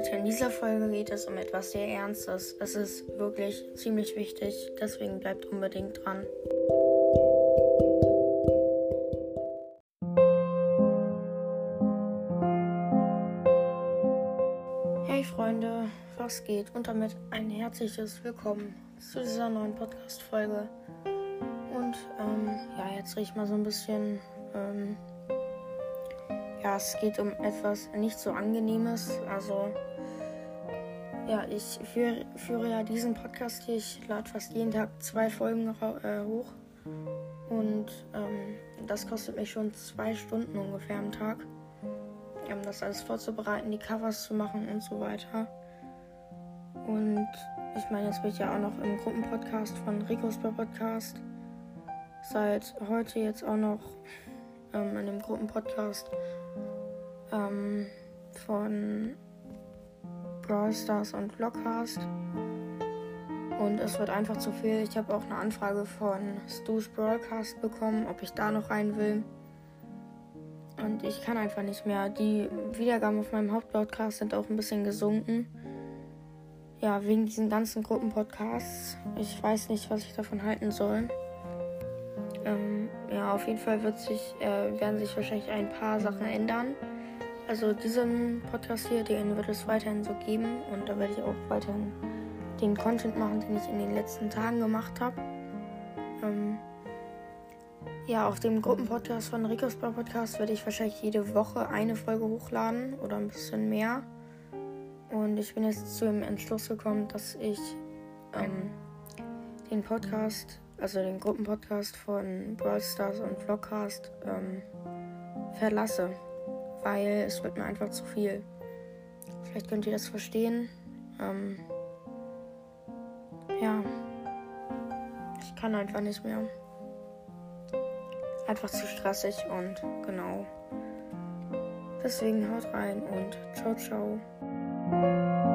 Leute, in dieser Folge geht es um etwas sehr Ernstes. Es ist wirklich ziemlich wichtig, deswegen bleibt unbedingt dran. Hey Freunde, was geht? Und damit ein herzliches Willkommen zu dieser neuen Podcast-Folge. Und ähm, ja, jetzt rieche ich mal so ein bisschen ähm, ja, es geht um etwas nicht so angenehmes. Also, ja, ich führe, führe ja diesen Podcast hier. Ich lade fast jeden Tag zwei Folgen äh, hoch. Und ähm, das kostet mich schon zwei Stunden ungefähr am Tag. Um das alles vorzubereiten, die Covers zu machen und so weiter. Und ich meine, jetzt bin ich ja auch noch im Gruppenpodcast von Rico's Podcast. Seit heute jetzt auch noch ähm, in dem Gruppenpodcast ähm, von Brawl Stars und Vlogcast. Und es wird einfach zu viel. Ich habe auch eine Anfrage von Stu's Broadcast bekommen, ob ich da noch rein will. Und ich kann einfach nicht mehr. Die Wiedergaben auf meinem Hauptpodcast sind auch ein bisschen gesunken. Ja, wegen diesen ganzen Gruppenpodcasts. Ich weiß nicht, was ich davon halten soll. Ähm, ja, auf jeden Fall sich, äh, werden sich wahrscheinlich ein paar Sachen ändern. Also diesen Podcast hier, den wird es weiterhin so geben und da werde ich auch weiterhin den Content machen, den ich in den letzten Tagen gemacht habe. Ähm, ja, auf dem Gruppenpodcast von Ricos Bar Podcast werde ich wahrscheinlich jede Woche eine Folge hochladen oder ein bisschen mehr. Und ich bin jetzt zu dem Entschluss gekommen, dass ich ähm, den Podcast, also den Gruppenpodcast von Brawl Stars und Vlogcast ähm, verlasse weil es wird mir einfach zu viel. Vielleicht könnt ihr das verstehen. Ähm, ja, ich kann einfach nicht mehr. Einfach zu stressig und genau. Deswegen haut rein und ciao, ciao.